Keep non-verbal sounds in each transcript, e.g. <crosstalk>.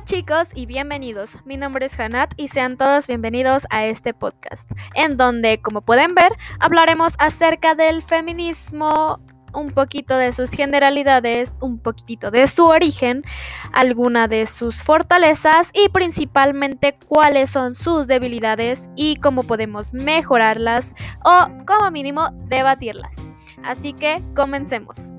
Hola chicos y bienvenidos. Mi nombre es Hanat y sean todos bienvenidos a este podcast, en donde, como pueden ver, hablaremos acerca del feminismo, un poquito de sus generalidades, un poquitito de su origen, alguna de sus fortalezas y principalmente cuáles son sus debilidades y cómo podemos mejorarlas o como mínimo debatirlas. Así que comencemos.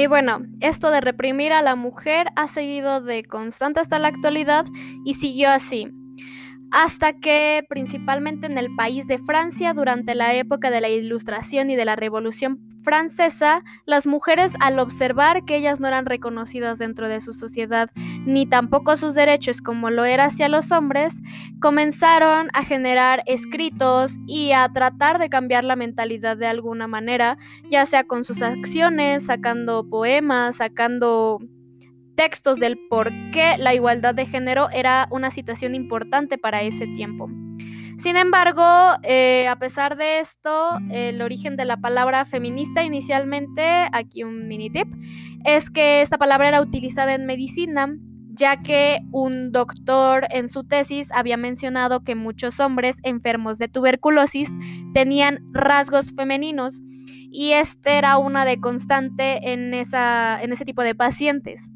Y bueno, esto de reprimir a la mujer ha seguido de constante hasta la actualidad y siguió así hasta que principalmente en el país de Francia durante la época de la Ilustración y de la Revolución Francesa, las mujeres al observar que ellas no eran reconocidas dentro de su sociedad ni tampoco sus derechos como lo era hacia los hombres, comenzaron a generar escritos y a tratar de cambiar la mentalidad de alguna manera, ya sea con sus acciones, sacando poemas, sacando textos del por qué la igualdad de género era una situación importante para ese tiempo. Sin embargo, eh, a pesar de esto, el origen de la palabra feminista inicialmente, aquí un mini tip, es que esta palabra era utilizada en medicina, ya que un doctor en su tesis había mencionado que muchos hombres enfermos de tuberculosis tenían rasgos femeninos y este era una de constante en, en ese tipo de pacientes.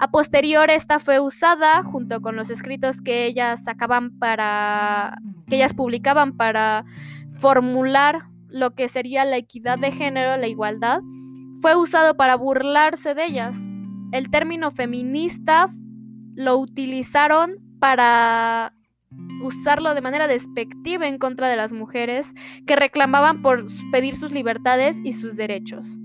A posterior, esta fue usada junto con los escritos que ellas sacaban para. que ellas publicaban para formular lo que sería la equidad de género, la igualdad, fue usado para burlarse de ellas. El término feminista lo utilizaron para usarlo de manera despectiva en contra de las mujeres que reclamaban por pedir sus libertades y sus derechos.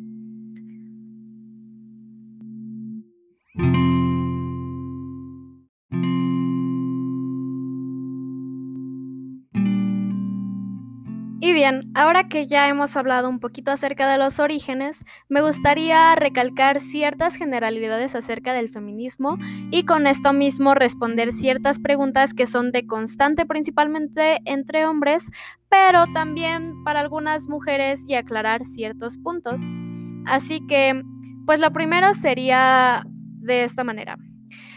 Bien, ahora que ya hemos hablado un poquito acerca de los orígenes, me gustaría recalcar ciertas generalidades acerca del feminismo y con esto mismo responder ciertas preguntas que son de constante principalmente entre hombres, pero también para algunas mujeres y aclarar ciertos puntos. Así que, pues lo primero sería de esta manera.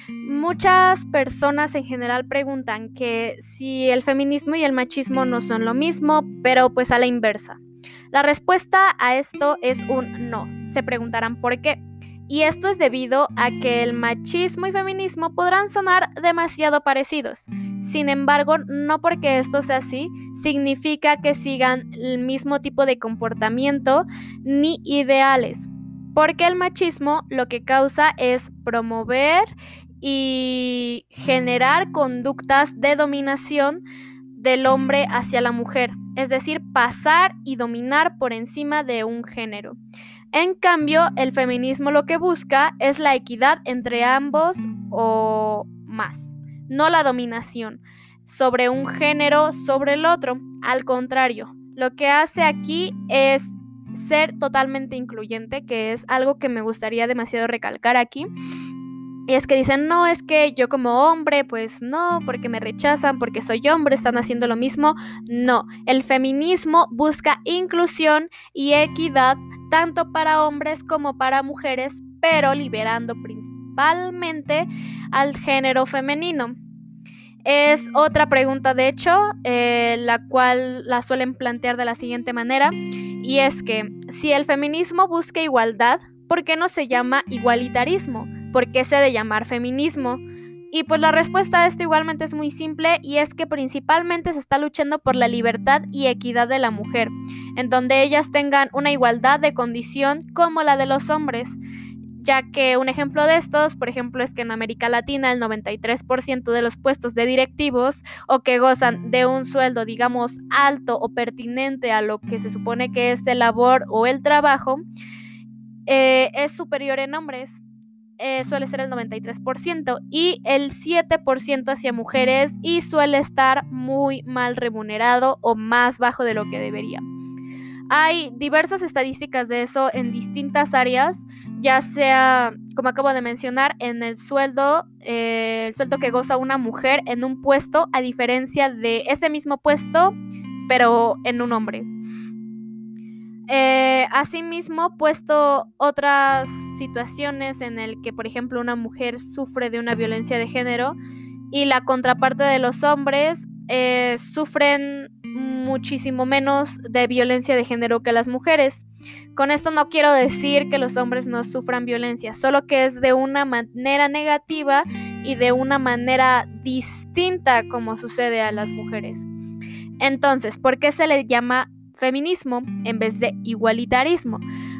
Muchas personas en general preguntan que si el feminismo y el machismo no son lo mismo, pero pues a la inversa. La respuesta a esto es un no. Se preguntarán por qué. Y esto es debido a que el machismo y feminismo podrán sonar demasiado parecidos. Sin embargo, no porque esto sea así, significa que sigan el mismo tipo de comportamiento ni ideales. Porque el machismo lo que causa es promover y generar conductas de dominación del hombre hacia la mujer, es decir, pasar y dominar por encima de un género. En cambio, el feminismo lo que busca es la equidad entre ambos o más, no la dominación sobre un género sobre el otro. Al contrario, lo que hace aquí es ser totalmente incluyente, que es algo que me gustaría demasiado recalcar aquí y es que dicen, no, es que yo como hombre, pues no, porque me rechazan, porque soy hombre, están haciendo lo mismo. No, el feminismo busca inclusión y equidad tanto para hombres como para mujeres, pero liberando principalmente al género femenino. Es otra pregunta, de hecho, eh, la cual la suelen plantear de la siguiente manera, y es que si el feminismo busca igualdad, ¿por qué no se llama igualitarismo? ¿Por qué se ha de llamar feminismo? Y pues la respuesta a esto igualmente es muy simple y es que principalmente se está luchando por la libertad y equidad de la mujer, en donde ellas tengan una igualdad de condición como la de los hombres, ya que un ejemplo de estos, por ejemplo, es que en América Latina el 93% de los puestos de directivos o que gozan de un sueldo, digamos, alto o pertinente a lo que se supone que es el labor o el trabajo, eh, es superior en hombres. Eh, suele ser el 93% y el 7% hacia mujeres y suele estar muy mal remunerado o más bajo de lo que debería. Hay diversas estadísticas de eso en distintas áreas, ya sea, como acabo de mencionar, en el sueldo, eh, el sueldo que goza una mujer en un puesto, a diferencia de ese mismo puesto pero en un hombre. Eh, asimismo, puesto otras situaciones en el que, por ejemplo, una mujer sufre de una violencia de género y la contraparte de los hombres eh, sufren muchísimo menos de violencia de género que las mujeres. Con esto no quiero decir que los hombres no sufran violencia, solo que es de una manera negativa y de una manera distinta como sucede a las mujeres. Entonces, ¿por qué se le llama feminismo en vez de igualitarismo?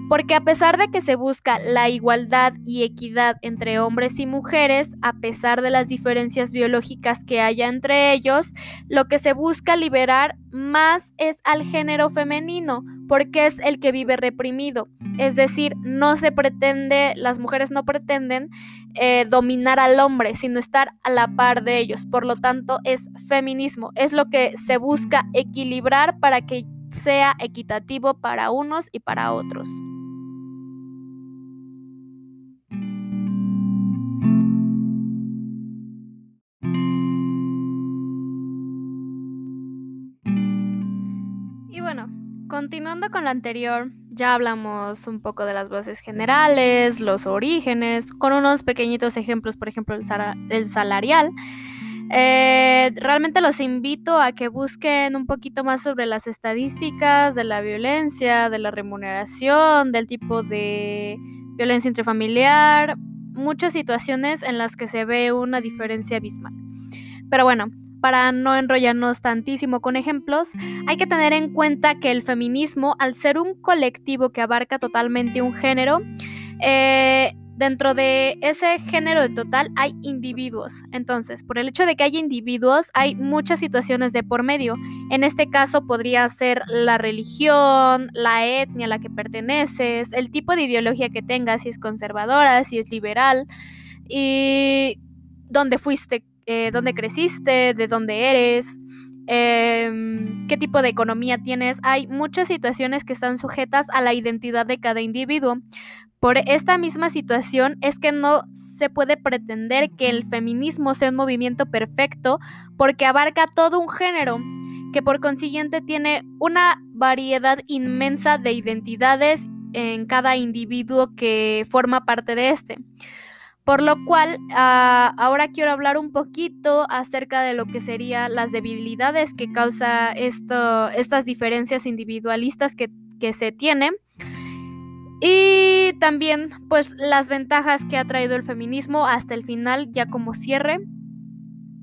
Porque a pesar de que se busca la igualdad y equidad entre hombres y mujeres, a pesar de las diferencias biológicas que haya entre ellos, lo que se busca liberar más es al género femenino, porque es el que vive reprimido. Es decir, no se pretende, las mujeres no pretenden eh, dominar al hombre, sino estar a la par de ellos. Por lo tanto, es feminismo, es lo que se busca equilibrar para que sea equitativo para unos y para otros. Continuando con lo anterior, ya hablamos un poco de las bases generales, los orígenes, con unos pequeñitos ejemplos, por ejemplo, el, salarial. Eh, realmente los invito a que busquen un poquito más sobre las estadísticas de la violencia, de la remuneración, del tipo de violencia intrafamiliar, muchas situaciones en las que se ve una diferencia abismal. Pero bueno, para no enrollarnos tantísimo con ejemplos, hay que tener en cuenta que el feminismo, al ser un colectivo que abarca totalmente un género, eh, dentro de ese género en total hay individuos. Entonces, por el hecho de que haya individuos, hay muchas situaciones de por medio. En este caso podría ser la religión, la etnia a la que perteneces, el tipo de ideología que tengas, si es conservadora, si es liberal, y dónde fuiste eh, dónde creciste, de dónde eres, em, qué tipo de economía tienes. Hay muchas situaciones que están sujetas a la identidad de cada individuo. Por esta misma situación es que no se puede pretender que el feminismo sea un movimiento perfecto porque abarca todo un género que por consiguiente tiene una variedad inmensa de identidades en cada individuo que forma parte de este. Por lo cual, ah, ahora quiero hablar un poquito acerca de lo que serían las debilidades que causa esto, estas diferencias individualistas que, que se tienen. Y también, pues, las ventajas que ha traído el feminismo hasta el final, ya como cierre.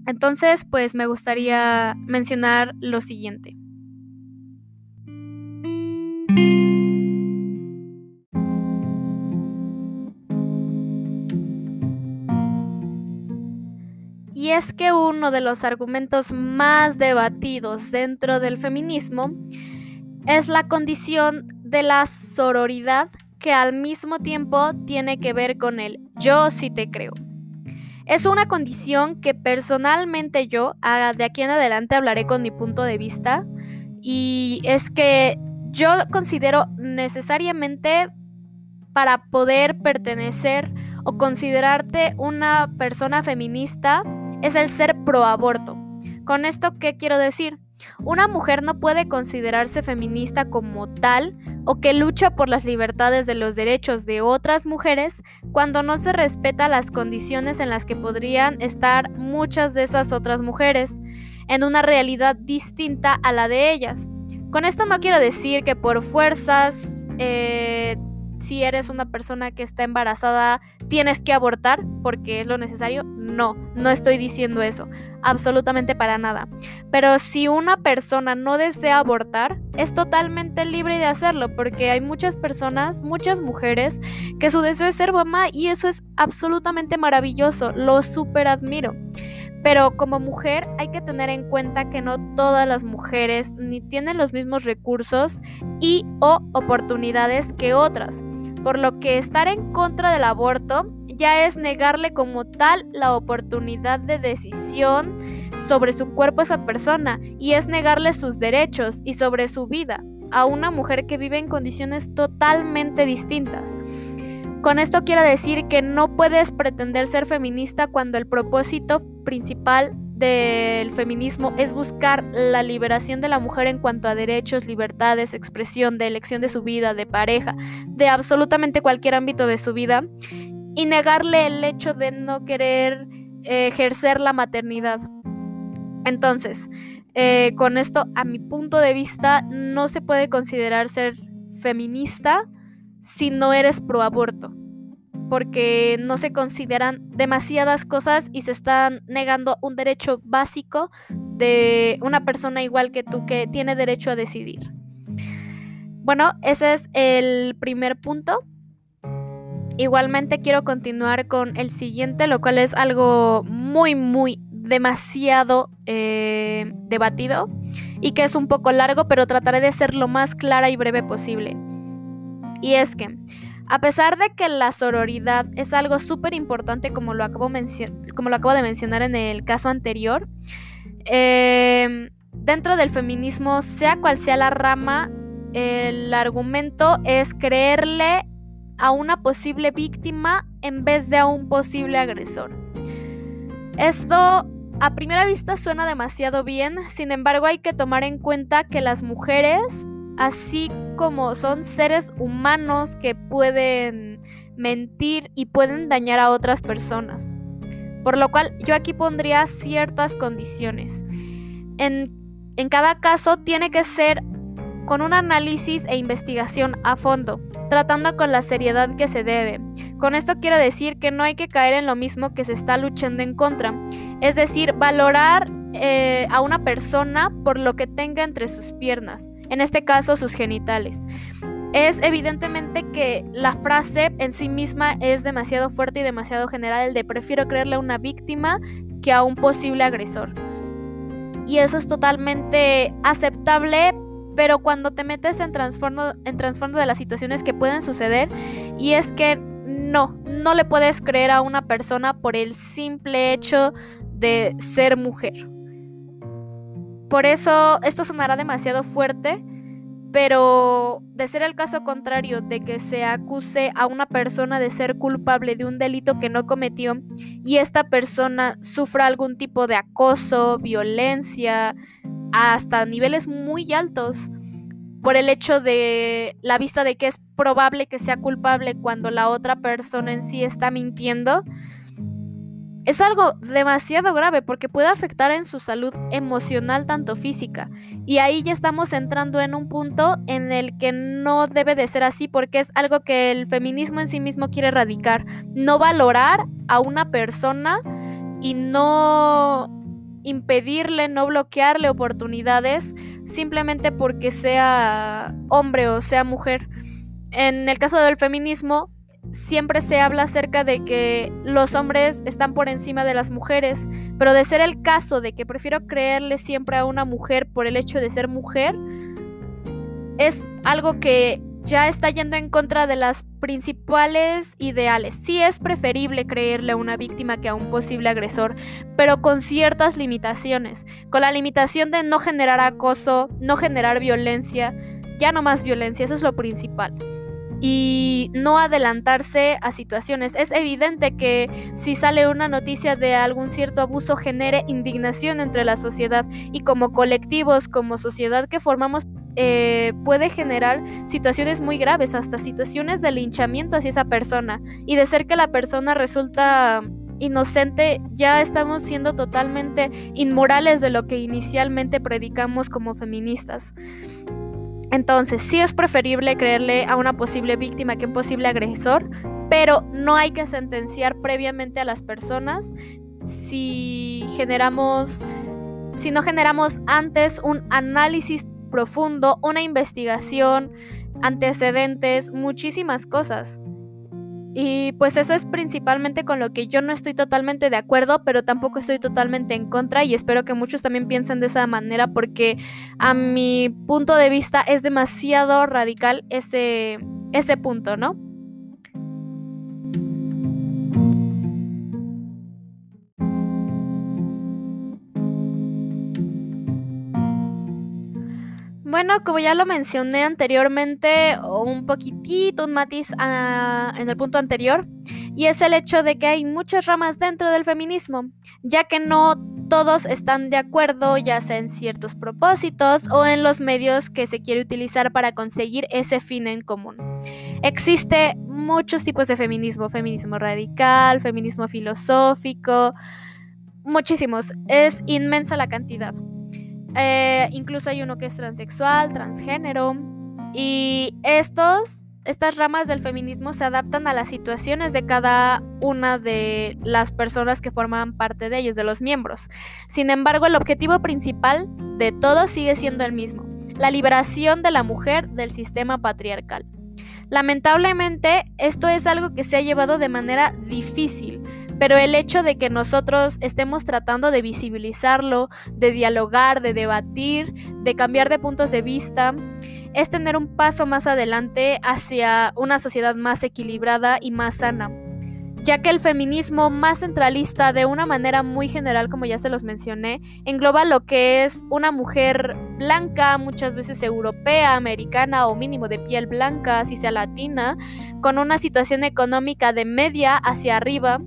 Entonces, pues, me gustaría mencionar lo siguiente. Y es que uno de los argumentos más debatidos dentro del feminismo es la condición de la sororidad que al mismo tiempo tiene que ver con el yo sí te creo. Es una condición que personalmente yo, de aquí en adelante hablaré con mi punto de vista, y es que yo considero necesariamente para poder pertenecer o considerarte una persona feminista, es el ser pro aborto. ¿Con esto qué quiero decir? Una mujer no puede considerarse feminista como tal o que lucha por las libertades de los derechos de otras mujeres cuando no se respeta las condiciones en las que podrían estar muchas de esas otras mujeres en una realidad distinta a la de ellas. Con esto no quiero decir que por fuerzas eh, si eres una persona que está embarazada, tienes que abortar porque es lo necesario. No, no estoy diciendo eso, absolutamente para nada. Pero si una persona no desea abortar, es totalmente libre de hacerlo porque hay muchas personas, muchas mujeres, que su deseo es ser mamá y eso es absolutamente maravilloso, lo súper admiro. Pero como mujer hay que tener en cuenta que no todas las mujeres ni tienen los mismos recursos y o oportunidades que otras por lo que estar en contra del aborto ya es negarle como tal la oportunidad de decisión sobre su cuerpo a esa persona y es negarle sus derechos y sobre su vida a una mujer que vive en condiciones totalmente distintas. Con esto quiero decir que no puedes pretender ser feminista cuando el propósito principal del feminismo es buscar la liberación de la mujer en cuanto a derechos, libertades, expresión, de elección de su vida, de pareja, de absolutamente cualquier ámbito de su vida, y negarle el hecho de no querer eh, ejercer la maternidad. Entonces, eh, con esto, a mi punto de vista, no se puede considerar ser feminista si no eres pro aborto porque no se consideran demasiadas cosas y se están negando un derecho básico de una persona igual que tú que tiene derecho a decidir. Bueno, ese es el primer punto. Igualmente quiero continuar con el siguiente, lo cual es algo muy, muy demasiado eh, debatido y que es un poco largo, pero trataré de ser lo más clara y breve posible. Y es que a pesar de que la sororidad es algo súper importante, como, lo acabo de mencionar en el caso anterior, em, dentro del feminismo, sea cual sea la rama, el argumento es creerle a una posible víctima en vez de a un posible agresor. Esto a primera vista suena demasiado bien, sin embargo hay que tomar en cuenta que las mujeres, así como son seres humanos que pueden mentir y pueden dañar a otras personas. Por lo cual yo aquí pondría ciertas condiciones. En, en cada caso tiene que ser con un análisis e investigación a fondo, tratando con la seriedad que se debe. Con esto quiero decir que no hay que caer en lo mismo que se está luchando en contra, es decir, valorar eh, a una persona por lo que tenga entre sus piernas, en este caso sus genitales. Es evidentemente que la frase en sí misma es demasiado fuerte y demasiado general, el de prefiero creerle a una víctima que a un posible agresor. Y eso es totalmente aceptable, pero cuando te metes en trasfondo, en de las situaciones que pueden suceder, y es que no, no le puedes creer a una persona por el simple hecho de ser mujer. Por eso esto sonará demasiado fuerte, pero de ser el caso contrario de que se acuse a una persona de ser culpable de un delito que no cometió y esta persona sufra algún tipo de acoso, violencia, hasta niveles muy altos, por el hecho de la vista de que es probable que sea culpable cuando la otra persona en sí está mintiendo, es algo demasiado grave porque puede afectar en su salud emocional tanto física. Y ahí ya estamos entrando en un punto en el que no debe de ser así porque es algo que el feminismo en sí mismo quiere erradicar. No valorar a una persona y no impedirle, no bloquearle oportunidades simplemente porque sea hombre o sea mujer. En el caso del feminismo, siempre se habla acerca de que los hombres están por encima de las mujeres, pero de ser el caso de que prefiero creerle siempre a una mujer por el hecho de ser mujer, es algo que ya está yendo en contra de las principales ideales. Sí es preferible creerle a una víctima que a un posible agresor, pero con ciertas limitaciones, con la limitación de no generar acoso, no generar violencia, ya no más violencia, eso es lo principal y no adelantarse a situaciones. Es evidente que si sale una noticia de algún cierto abuso genere indignación entre la sociedad y como colectivos, como sociedad que formamos eh, puede generar situaciones muy graves, hasta situaciones de linchamiento hacia esa persona. Y de ser que la persona resulta inocente, ya estamos siendo totalmente inmorales de lo que inicialmente predicamos como feministas. Entonces, sí es preferible creerle a una posible víctima que a un posible agresor, pero no hay que sentenciar previamente a las personas si generamos, si no generamos antes un análisis profundo, una investigación, antecedentes, muchísimas cosas. Y pues eso es principalmente con lo que yo no estoy totalmente de acuerdo, pero tampoco estoy totalmente en contra y espero que muchos también piensen de esa manera porque a mi punto de vista es demasiado radical ese, ese punto, ¿no? Bueno, como ya lo mencioné anteriormente, un poquitito, un matiz en el punto anterior, y es el hecho de que hay muchas ramas dentro del feminismo, ya que no todos están de acuerdo, ya sea en ciertos propósitos o en los medios que se quiere utilizar para conseguir ese fin en común. Existe muchos tipos de feminismo, feminismo radical, feminismo filosófico, muchísimos, es inmensa la cantidad. Eh, incluso hay uno que es transexual, transgénero, y estos estas ramas del feminismo se adaptan a las situaciones de cada una de las personas que forman parte de ellos, de los miembros. Sin embargo, el objetivo principal de todo sigue siendo el mismo, la liberación de la mujer del sistema patriarcal. Lamentablemente, esto es algo que se ha llevado de manera difícil, pero el hecho de que nosotros estemos tratando de visibilizarlo, de dialogar, de debatir, de cambiar de puntos de vista, es tener un paso más adelante hacia una sociedad más equilibrada y más sana ya que el feminismo más centralista de una manera muy general, como ya se los mencioné, engloba lo que es una mujer blanca, muchas veces europea, americana o mínimo de piel blanca, si sea latina, con una situación económica de media hacia arriba.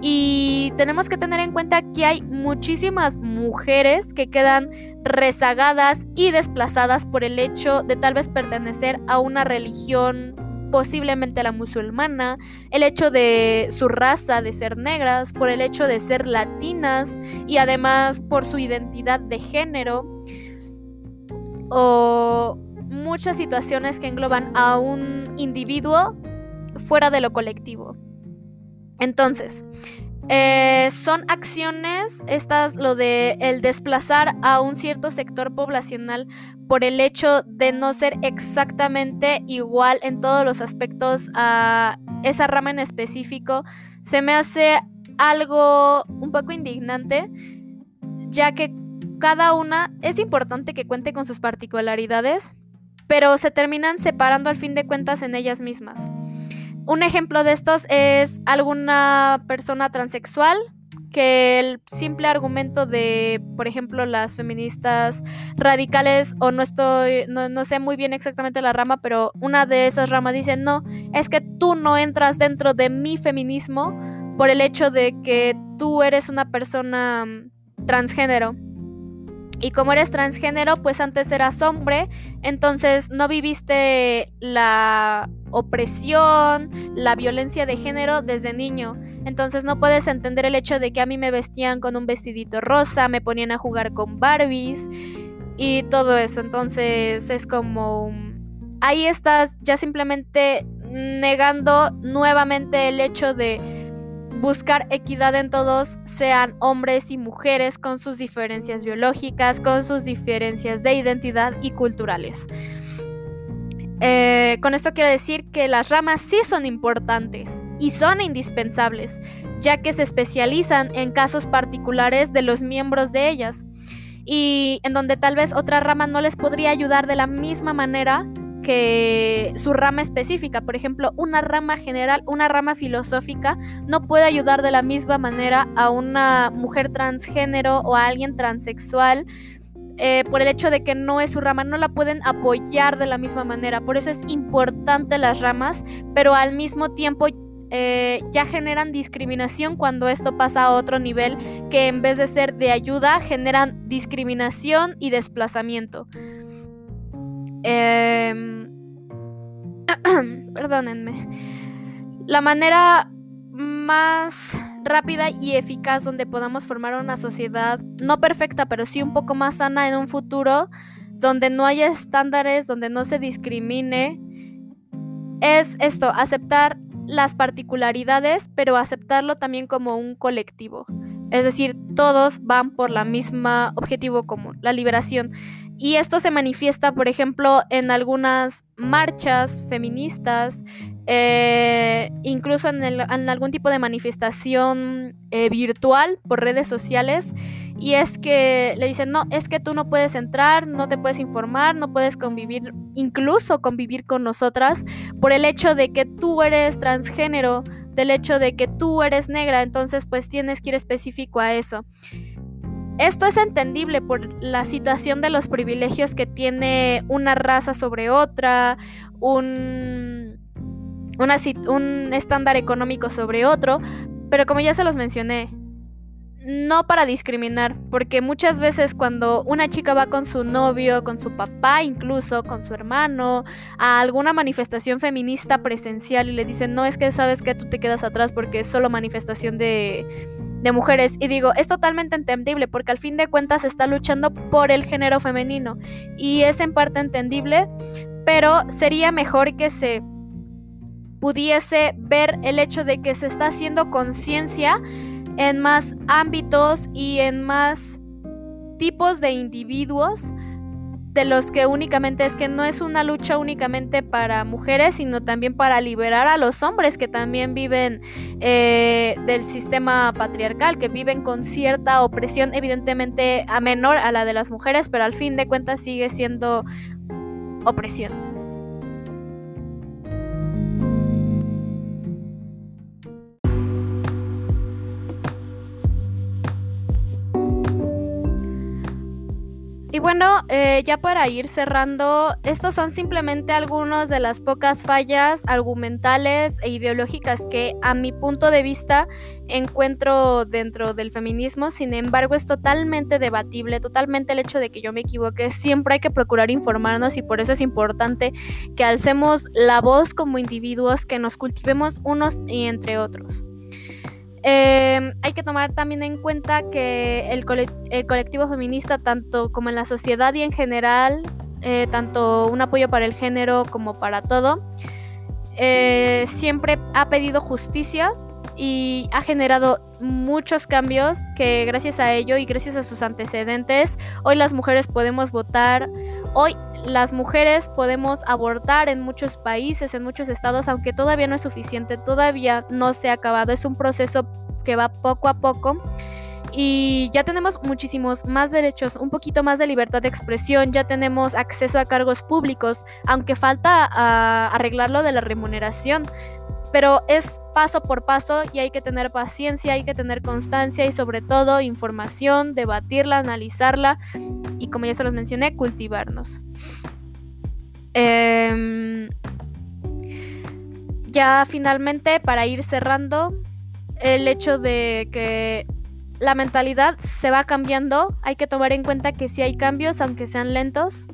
Y tenemos que tener en cuenta que hay muchísimas mujeres que quedan rezagadas y desplazadas por el hecho de tal vez pertenecer a una religión posiblemente la musulmana, el hecho de su raza, de ser negras, por el hecho de ser latinas y además por su identidad de género o muchas situaciones que engloban a un individuo fuera de lo colectivo. Entonces, eh, son acciones, estas, lo de el desplazar a un cierto sector poblacional por el hecho de no ser exactamente igual en todos los aspectos a esa rama en específico, se me hace algo un poco indignante, ya que cada una es importante que cuente con sus particularidades, pero se terminan separando al fin de cuentas en ellas mismas. Un ejemplo de estos es alguna persona transexual que el simple argumento de, por ejemplo, las feministas radicales, o no estoy, no, sé muy bien exactamente la rama, pero una de esas ramas dice, no, es que tú no entras dentro de mi feminismo por el hecho de que tú eres una persona mm, transgénero. Y como eres transgénero, pues antes eras hombre, entonces no viviste la opresión, la violencia de género desde niño. Entonces no puedes entender el hecho de que a mí me vestían con un vestidito rosa, me ponían a jugar con Barbies y todo eso. Entonces es como... Ahí estás ya simplemente negando nuevamente el hecho de buscar equidad en todos, sean hombres y mujeres, con sus diferencias biológicas, con sus diferencias de identidad y culturales. Eh, con esto quiero decir que las ramas sí son importantes y son indispensables, ya que se especializan en casos particulares de los miembros de ellas y en donde tal vez otra rama no les podría ayudar de la misma manera que su rama específica. Por ejemplo, una rama general, una rama filosófica, no puede ayudar de la misma manera a una mujer transgénero o a alguien transexual eh, por el hecho de que no es su rama, no la pueden apoyar de la misma manera. Por eso es importante las ramas, pero al mismo tiempo eh, ya generan discriminación cuando esto pasa a otro nivel que en vez de ser de ayuda generan discriminación y desplazamiento. Em, <clears throat> perdónenme. La manera más rápida y eficaz donde podamos formar una sociedad no perfecta, pero sí un poco más sana en un futuro, donde no haya estándares, donde no se discrimine, es esto, aceptar las particularidades, pero aceptarlo también como un colectivo. Es decir, todos van por la misma objetivo común, la liberación. Y esto se manifiesta, por ejemplo, en algunas marchas feministas, eh, incluso en, algún tipo de manifestación eh, virtual por redes sociales. Y es que le dicen, no, es que tú no puedes entrar, no te puedes informar, no puedes convivir, incluso convivir con nosotras, por el hecho de que tú eres transgénero, del hecho de que tú eres negra, entonces pues tienes que ir específico a eso. Esto es entendible por la situación de los privilegios que tiene una raza sobre otra, un, un estándar económico sobre otro, pero como ya se los mencioné, no para discriminar, porque muchas veces cuando una chica va con su novio, con su papá, incluso con su hermano, a alguna manifestación feminista presencial y le dicen, no es que sabes que tú te quedas atrás porque es solo manifestación de, de mujeres. Y digo, es totalmente entendible porque al fin de cuentas está luchando por el género femenino y es en parte entendible, pero sería mejor que se pudiese ver el hecho de que se está haciendo conciencia en más ámbitos y en más tipos de individuos de los que únicamente es que no es una lucha únicamente para mujeres, sino también para liberar a los hombres que también viven eh, del sistema patriarcal, que viven con cierta opresión, evidentemente a menor a la de las mujeres, pero al fin de cuentas sigue siendo opresión. Y bueno, eh, ya para ir cerrando, estos son simplemente algunos de las pocas fallas argumentales e ideológicas que a mi punto de vista encuentro dentro del feminismo. Sin embargo, es totalmente debatible, totalmente el hecho de que yo me equivoque. Siempre hay que procurar informarnos y por eso es importante que alcemos la voz como individuos, que nos cultivemos unos y entre otros. Em, hay que tomar también en cuenta que el, colectivo feminista, tanto como en la sociedad y en general, eh, tanto un apoyo para el género como para todo, eh, siempre ha pedido justicia y ha generado muchos cambios que gracias a ello y gracias a sus antecedentes, hoy las mujeres podemos votar, hoy las mujeres podemos abortar en muchos países, en muchos estados, aunque todavía no es suficiente, todavía no se ha acabado, es un proceso que va poco a poco. Y ya tenemos muchísimos más derechos, un poquito más de libertad de expresión, ya tenemos acceso a cargos públicos, aunque falta uh, arreglar lo de la remuneración. Pero es paso por paso y hay que tener paciencia, hay que tener constancia y sobre todo información, debatirla, analizarla y como ya se los mencioné, cultivarnos. Eh, ya finalmente, para ir cerrando, el hecho de que la mentalidad se va cambiando, hay que tomar en cuenta que si hay cambios, aunque sean lentos,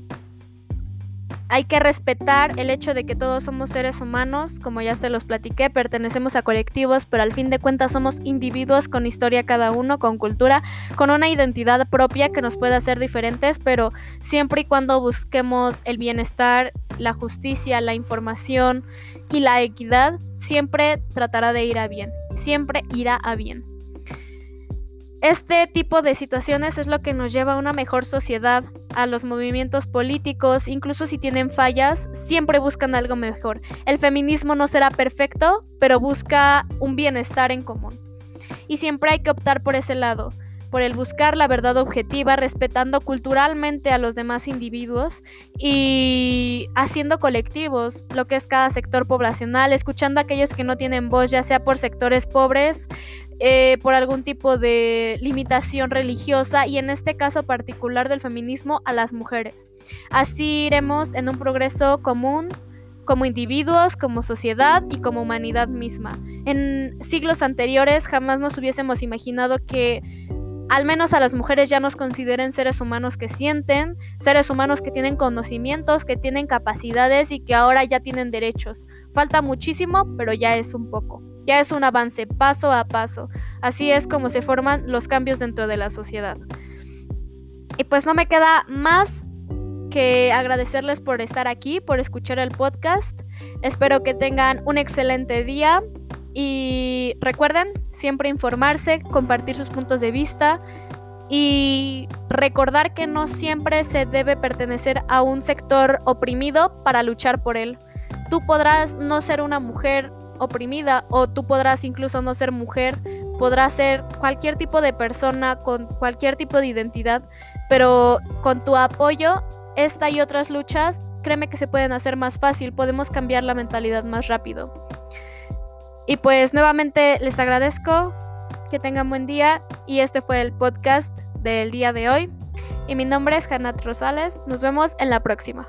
hay que respetar el hecho de que todos somos seres humanos, como ya se los platiqué, pertenecemos a colectivos, pero al fin de cuentas somos individuos con historia cada uno, con cultura, con una identidad propia que nos puede hacer diferentes, pero siempre y cuando busquemos el bienestar, la justicia, la información y la equidad, siempre tratará de ir a bien, siempre irá a bien. Este tipo de situaciones es lo que nos lleva a una mejor sociedad, a los movimientos políticos, incluso si tienen fallas, siempre buscan algo mejor. El feminismo no será perfecto, pero busca un bienestar en común. Y siempre hay que optar por ese lado, por el buscar la verdad objetiva, respetando culturalmente a los demás individuos y haciendo colectivos, lo que es cada sector poblacional, escuchando a aquellos que no tienen voz, ya sea por sectores pobres, eh, por algún tipo de limitación religiosa y en este caso particular del feminismo a las mujeres. Así iremos en un progreso común como individuos, como sociedad y como humanidad misma. En siglos anteriores jamás nos hubiésemos imaginado que al menos a las mujeres ya nos consideren seres humanos que sienten, seres humanos que tienen conocimientos, que tienen capacidades y que ahora ya tienen derechos. Falta muchísimo, pero ya es un poco. Ya es un avance paso a paso. Así es como se forman los cambios dentro de la sociedad. Y pues no me queda más que agradecerles por estar aquí, por escuchar el podcast. Espero que tengan un excelente día. Y recuerden siempre informarse, compartir sus puntos de vista y recordar que no siempre se debe pertenecer a un sector oprimido para luchar por él. Tú podrás no ser una mujer oprimida o tú podrás incluso no ser mujer, podrás ser cualquier tipo de persona con cualquier tipo de identidad, pero con tu apoyo, esta y otras luchas, créeme que se pueden hacer más fácil, podemos cambiar la mentalidad más rápido. Y pues nuevamente les agradezco, que tengan buen día y este fue el podcast del día de hoy. Y mi nombre es Hanat Rosales, nos vemos en la próxima.